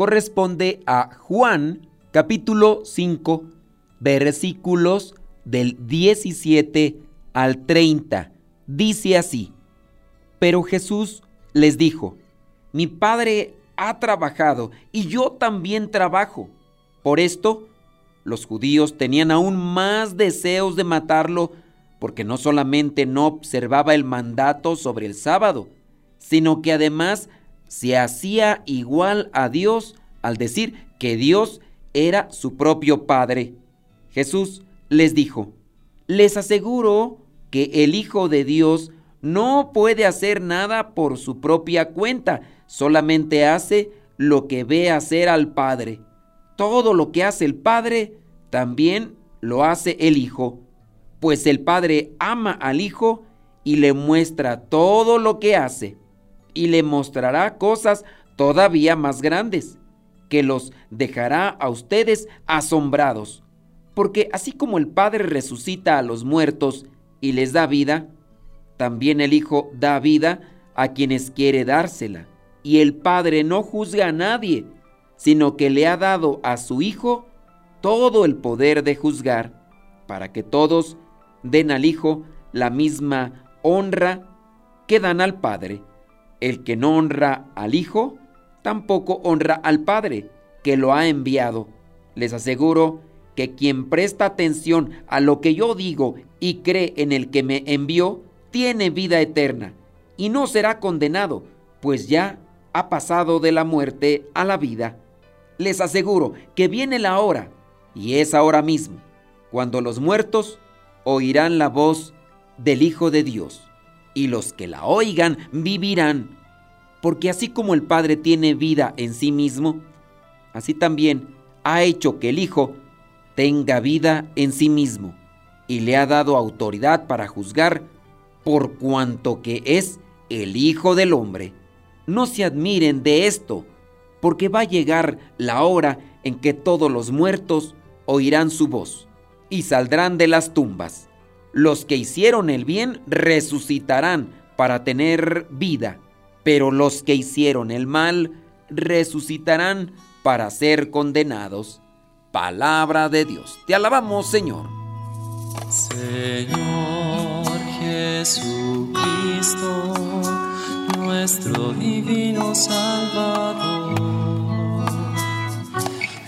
corresponde a Juan capítulo 5 versículos del 17 al 30. Dice así, pero Jesús les dijo, mi Padre ha trabajado y yo también trabajo. Por esto, los judíos tenían aún más deseos de matarlo porque no solamente no observaba el mandato sobre el sábado, sino que además se hacía igual a Dios al decir que Dios era su propio Padre. Jesús les dijo, les aseguro que el Hijo de Dios no puede hacer nada por su propia cuenta, solamente hace lo que ve hacer al Padre. Todo lo que hace el Padre, también lo hace el Hijo, pues el Padre ama al Hijo y le muestra todo lo que hace y le mostrará cosas todavía más grandes, que los dejará a ustedes asombrados. Porque así como el Padre resucita a los muertos y les da vida, también el Hijo da vida a quienes quiere dársela. Y el Padre no juzga a nadie, sino que le ha dado a su Hijo todo el poder de juzgar, para que todos den al Hijo la misma honra que dan al Padre. El que no honra al Hijo, tampoco honra al Padre, que lo ha enviado. Les aseguro que quien presta atención a lo que yo digo y cree en el que me envió, tiene vida eterna, y no será condenado, pues ya ha pasado de la muerte a la vida. Les aseguro que viene la hora, y es ahora mismo, cuando los muertos oirán la voz del Hijo de Dios y los que la oigan vivirán. Porque así como el Padre tiene vida en sí mismo, así también ha hecho que el Hijo tenga vida en sí mismo y le ha dado autoridad para juzgar por cuanto que es el Hijo del Hombre. No se admiren de esto, porque va a llegar la hora en que todos los muertos oirán su voz y saldrán de las tumbas los que hicieron el bien resucitarán para tener vida, pero los que hicieron el mal resucitarán para ser condenados. Palabra de Dios. Te alabamos, Señor. Señor Jesucristo, nuestro divino Salvador.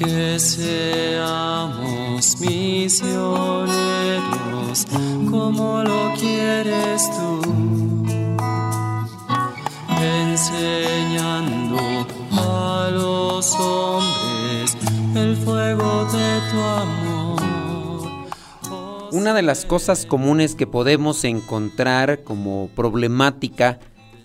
Que seamos misioneros como lo quieres tú, enseñando a los hombres el fuego de tu amor. Una de las cosas comunes que podemos encontrar como problemática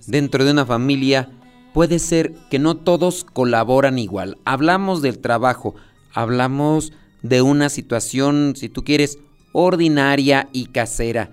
dentro de una familia puede ser que no todos colaboran igual. Hablamos del trabajo, hablamos de una situación, si tú quieres, ordinaria y casera.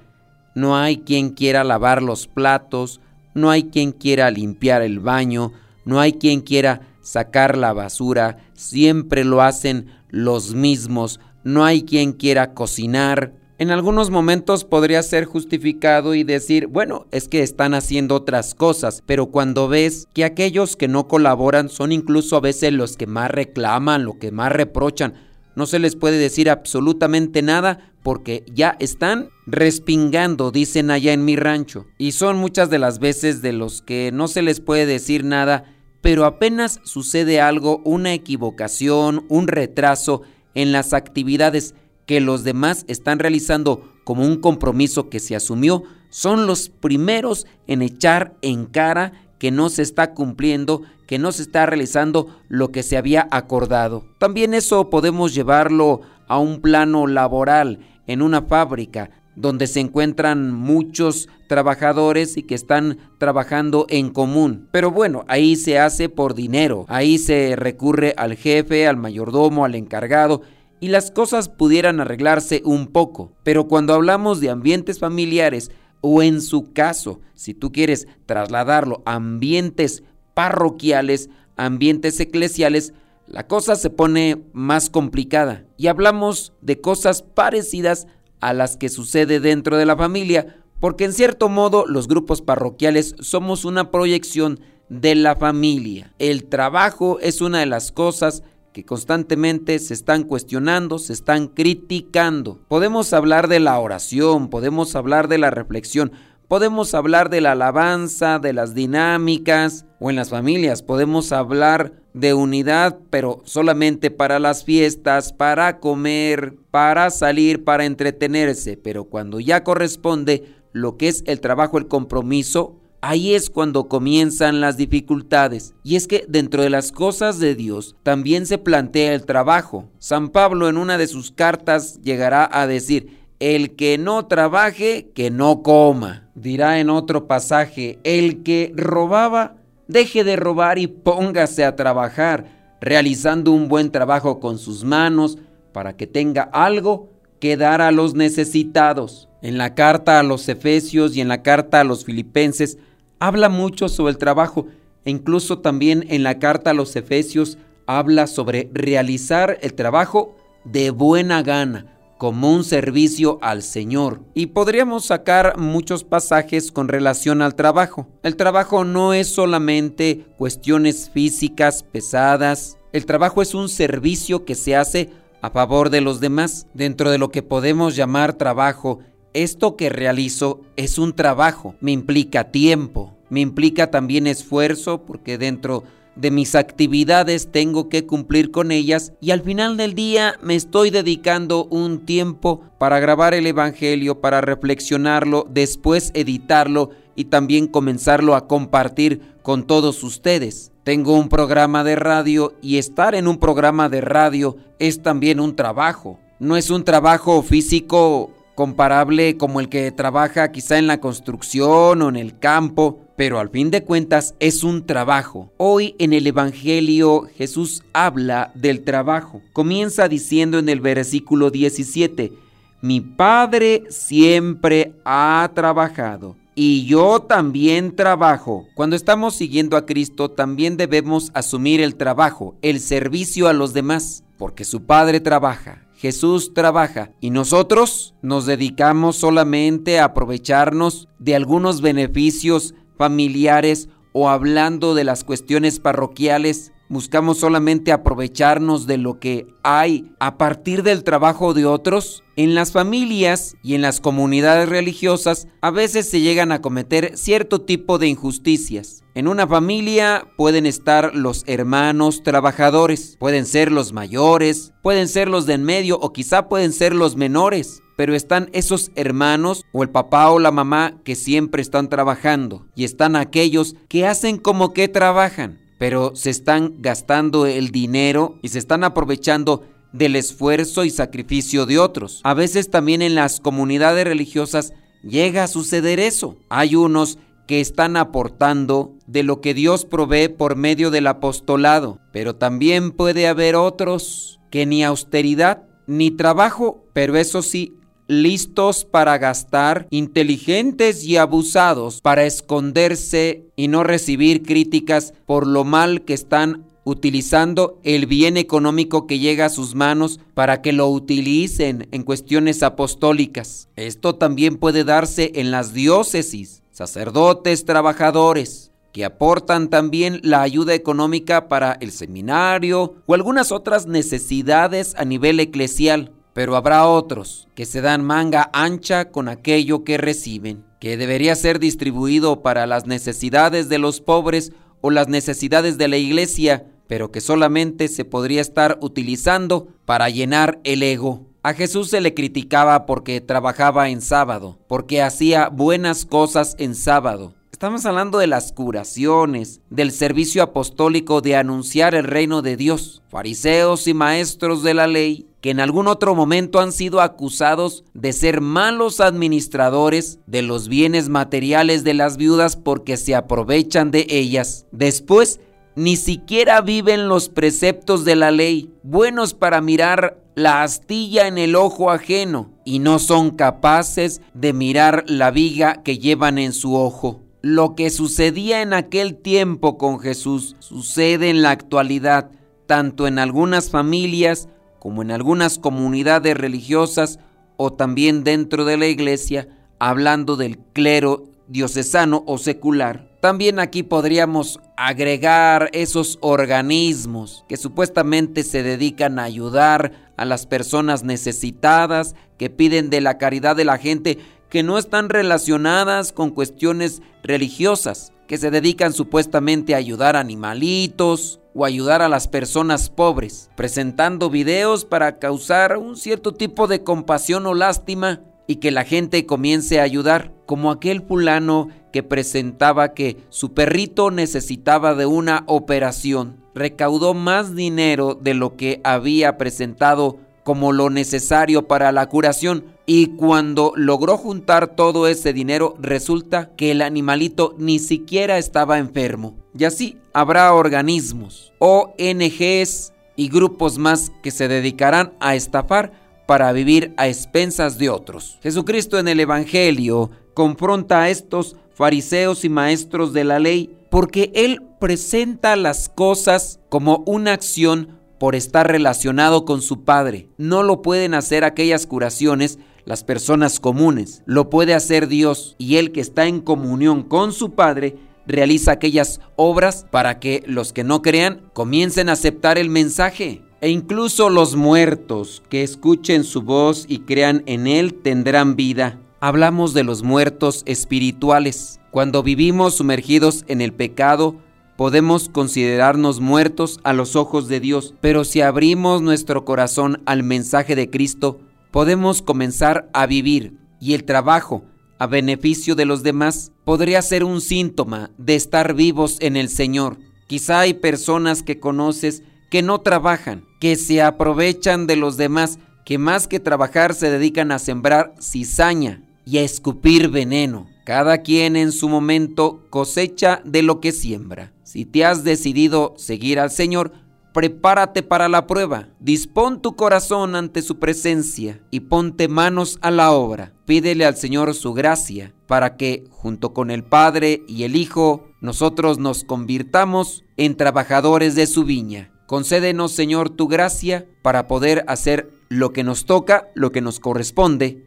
No hay quien quiera lavar los platos, no hay quien quiera limpiar el baño, no hay quien quiera sacar la basura, siempre lo hacen los mismos, no hay quien quiera cocinar, en algunos momentos podría ser justificado y decir, bueno, es que están haciendo otras cosas, pero cuando ves que aquellos que no colaboran son incluso a veces los que más reclaman, lo que más reprochan, no se les puede decir absolutamente nada porque ya están respingando, dicen allá en mi rancho. Y son muchas de las veces de los que no se les puede decir nada pero apenas sucede algo, una equivocación, un retraso en las actividades que los demás están realizando como un compromiso que se asumió, son los primeros en echar en cara que no se está cumpliendo, que no se está realizando lo que se había acordado. También eso podemos llevarlo a un plano laboral en una fábrica donde se encuentran muchos trabajadores y que están trabajando en común. Pero bueno, ahí se hace por dinero, ahí se recurre al jefe, al mayordomo, al encargado y las cosas pudieran arreglarse un poco. Pero cuando hablamos de ambientes familiares o en su caso, si tú quieres trasladarlo a ambientes parroquiales, ambientes eclesiales, la cosa se pone más complicada y hablamos de cosas parecidas a las que sucede dentro de la familia, porque en cierto modo los grupos parroquiales somos una proyección de la familia. El trabajo es una de las cosas que constantemente se están cuestionando, se están criticando. Podemos hablar de la oración, podemos hablar de la reflexión, podemos hablar de la alabanza, de las dinámicas, o en las familias podemos hablar de unidad, pero solamente para las fiestas, para comer, para salir, para entretenerse, pero cuando ya corresponde lo que es el trabajo, el compromiso, ahí es cuando comienzan las dificultades. Y es que dentro de las cosas de Dios también se plantea el trabajo. San Pablo en una de sus cartas llegará a decir, el que no trabaje, que no coma. Dirá en otro pasaje, el que robaba, deje de robar y póngase a trabajar, realizando un buen trabajo con sus manos para que tenga algo que dar a los necesitados. En la carta a los Efesios y en la carta a los Filipenses habla mucho sobre el trabajo e incluso también en la carta a los Efesios habla sobre realizar el trabajo de buena gana, como un servicio al Señor. Y podríamos sacar muchos pasajes con relación al trabajo. El trabajo no es solamente cuestiones físicas pesadas. El trabajo es un servicio que se hace a favor de los demás. Dentro de lo que podemos llamar trabajo, esto que realizo es un trabajo. Me implica tiempo, me implica también esfuerzo, porque dentro de mis actividades tengo que cumplir con ellas y al final del día me estoy dedicando un tiempo para grabar el Evangelio, para reflexionarlo, después editarlo y también comenzarlo a compartir con todos ustedes. Tengo un programa de radio y estar en un programa de radio es también un trabajo. No es un trabajo físico comparable como el que trabaja quizá en la construcción o en el campo, pero al fin de cuentas es un trabajo. Hoy en el Evangelio Jesús habla del trabajo. Comienza diciendo en el versículo 17, mi Padre siempre ha trabajado y yo también trabajo. Cuando estamos siguiendo a Cristo también debemos asumir el trabajo, el servicio a los demás, porque su Padre trabaja. Jesús trabaja y nosotros nos dedicamos solamente a aprovecharnos de algunos beneficios familiares o hablando de las cuestiones parroquiales, buscamos solamente aprovecharnos de lo que hay a partir del trabajo de otros. En las familias y en las comunidades religiosas a veces se llegan a cometer cierto tipo de injusticias. En una familia pueden estar los hermanos trabajadores, pueden ser los mayores, pueden ser los de en medio o quizá pueden ser los menores pero están esos hermanos o el papá o la mamá que siempre están trabajando y están aquellos que hacen como que trabajan, pero se están gastando el dinero y se están aprovechando del esfuerzo y sacrificio de otros. A veces también en las comunidades religiosas llega a suceder eso. Hay unos que están aportando de lo que Dios provee por medio del apostolado, pero también puede haber otros que ni austeridad ni trabajo, pero eso sí, listos para gastar, inteligentes y abusados para esconderse y no recibir críticas por lo mal que están utilizando el bien económico que llega a sus manos para que lo utilicen en cuestiones apostólicas. Esto también puede darse en las diócesis, sacerdotes, trabajadores, que aportan también la ayuda económica para el seminario o algunas otras necesidades a nivel eclesial. Pero habrá otros que se dan manga ancha con aquello que reciben, que debería ser distribuido para las necesidades de los pobres o las necesidades de la iglesia, pero que solamente se podría estar utilizando para llenar el ego. A Jesús se le criticaba porque trabajaba en sábado, porque hacía buenas cosas en sábado. Estamos hablando de las curaciones, del servicio apostólico de anunciar el reino de Dios. Fariseos y maestros de la ley que en algún otro momento han sido acusados de ser malos administradores de los bienes materiales de las viudas porque se aprovechan de ellas. Después, ni siquiera viven los preceptos de la ley, buenos para mirar la astilla en el ojo ajeno, y no son capaces de mirar la viga que llevan en su ojo. Lo que sucedía en aquel tiempo con Jesús sucede en la actualidad, tanto en algunas familias como en algunas comunidades religiosas o también dentro de la iglesia, hablando del clero diocesano o secular. También aquí podríamos agregar esos organismos que supuestamente se dedican a ayudar a las personas necesitadas, que piden de la caridad de la gente, que no están relacionadas con cuestiones religiosas, que se dedican supuestamente a ayudar a animalitos o ayudar a las personas pobres, presentando videos para causar un cierto tipo de compasión o lástima y que la gente comience a ayudar, como aquel fulano que presentaba que su perrito necesitaba de una operación. Recaudó más dinero de lo que había presentado como lo necesario para la curación y cuando logró juntar todo ese dinero resulta que el animalito ni siquiera estaba enfermo. Y así habrá organismos, ONGs y grupos más que se dedicarán a estafar para vivir a expensas de otros. Jesucristo en el Evangelio confronta a estos fariseos y maestros de la ley porque Él presenta las cosas como una acción por estar relacionado con su Padre. No lo pueden hacer aquellas curaciones las personas comunes, lo puede hacer Dios y Él que está en comunión con su Padre realiza aquellas obras para que los que no crean comiencen a aceptar el mensaje. E incluso los muertos que escuchen su voz y crean en Él tendrán vida. Hablamos de los muertos espirituales. Cuando vivimos sumergidos en el pecado, podemos considerarnos muertos a los ojos de Dios, pero si abrimos nuestro corazón al mensaje de Cristo, podemos comenzar a vivir y el trabajo a beneficio de los demás podría ser un síntoma de estar vivos en el Señor. Quizá hay personas que conoces que no trabajan, que se aprovechan de los demás, que más que trabajar se dedican a sembrar cizaña y a escupir veneno. Cada quien en su momento cosecha de lo que siembra. Si te has decidido seguir al Señor, prepárate para la prueba. Dispón tu corazón ante su presencia y ponte manos a la obra. Pídele al Señor su gracia para que, junto con el Padre y el Hijo, nosotros nos convirtamos en trabajadores de su viña. Concédenos, Señor, tu gracia para poder hacer lo que nos toca, lo que nos corresponde,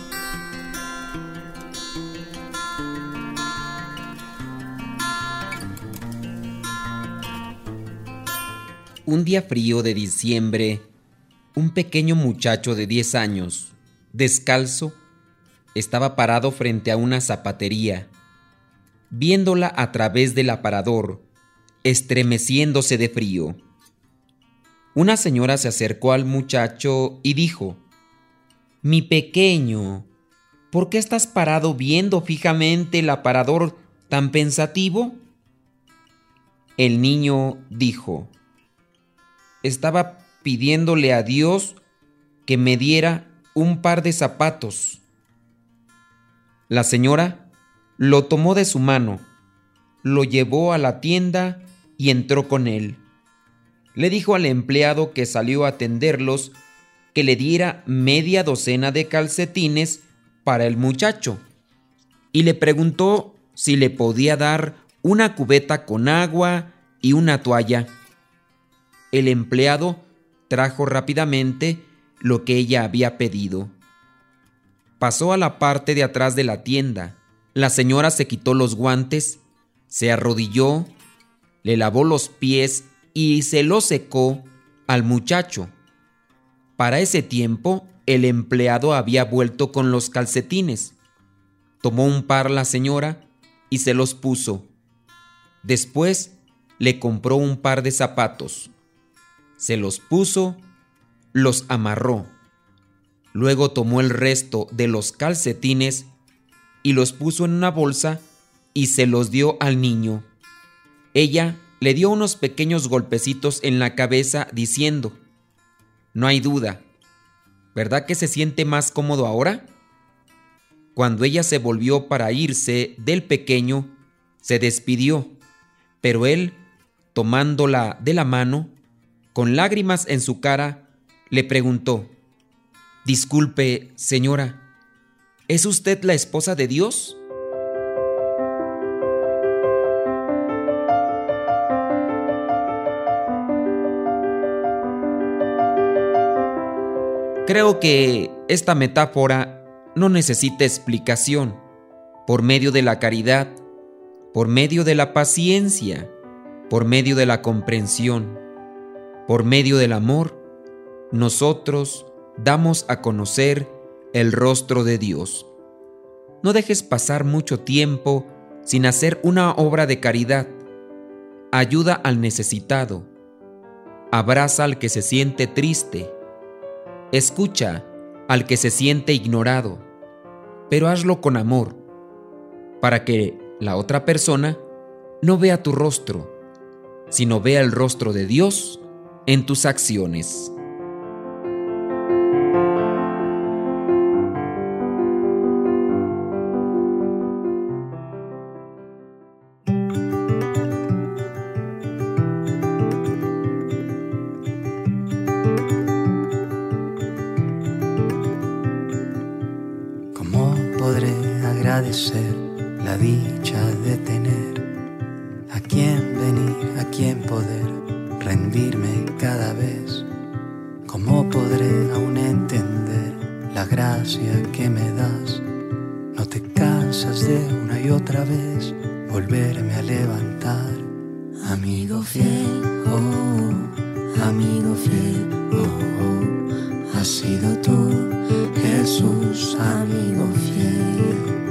Un día frío de diciembre, un pequeño muchacho de 10 años, descalzo, estaba parado frente a una zapatería, viéndola a través del aparador, estremeciéndose de frío. Una señora se acercó al muchacho y dijo, Mi pequeño, ¿por qué estás parado viendo fijamente el aparador tan pensativo? El niño dijo, Estaba pidiéndole a Dios que me diera un par de zapatos. La señora lo tomó de su mano, lo llevó a la tienda y entró con él le dijo al empleado que salió a atenderlos que le diera media docena de calcetines para el muchacho y le preguntó si le podía dar una cubeta con agua y una toalla. El empleado trajo rápidamente lo que ella había pedido. Pasó a la parte de atrás de la tienda. La señora se quitó los guantes, se arrodilló, le lavó los pies y se los secó al muchacho. Para ese tiempo, el empleado había vuelto con los calcetines. Tomó un par la señora y se los puso. Después le compró un par de zapatos. Se los puso, los amarró. Luego tomó el resto de los calcetines y los puso en una bolsa y se los dio al niño. Ella le dio unos pequeños golpecitos en la cabeza diciendo, No hay duda, ¿verdad que se siente más cómodo ahora? Cuando ella se volvió para irse del pequeño, se despidió, pero él, tomándola de la mano, con lágrimas en su cara, le preguntó, Disculpe, señora, ¿es usted la esposa de Dios? Creo que esta metáfora no necesita explicación. Por medio de la caridad, por medio de la paciencia, por medio de la comprensión, por medio del amor, nosotros damos a conocer el rostro de Dios. No dejes pasar mucho tiempo sin hacer una obra de caridad. Ayuda al necesitado. Abraza al que se siente triste. Escucha al que se siente ignorado. Pero hazlo con amor, para que la otra persona no vea tu rostro, sino vea el rostro de Dios en tus acciones. agradecer la dicha de tener a quien venir, a quien poder rendirme cada vez. ¿Cómo podré aún entender la gracia que me das? No te cansas de una y otra vez volverme a levantar. Amigo fiel, oh, amigo fiel, oh, oh has sido tú, Jesús, amigo fiel.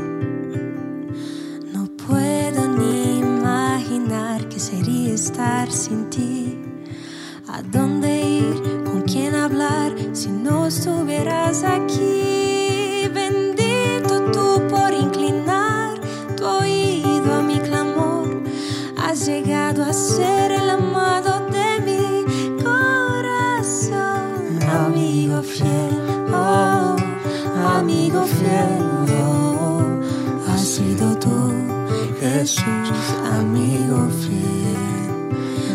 Estar sin ti? ¿A dónde ir? ¿Con quién hablar si no estuvieras aquí? Bendito tú por inclinar tu oído a mi clamor. Has llegado a ser el amado de mi corazón. Amigo fiel, oh, amigo fiel, oh, has sido tú, Jesús, amigo fiel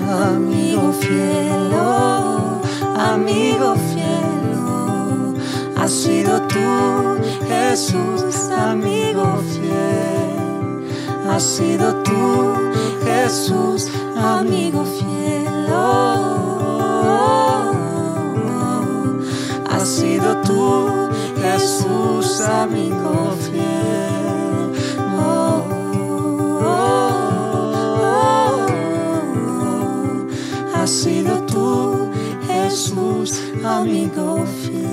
amigo fiel, oh, amigo fiel, oh, has sido tú, Jesús, amigo fiel, has sido tú, Jesús, amigo fiel, oh, has sido tú, Jesús, amigo fiel, has sido tú, Jesús, amigo fiel.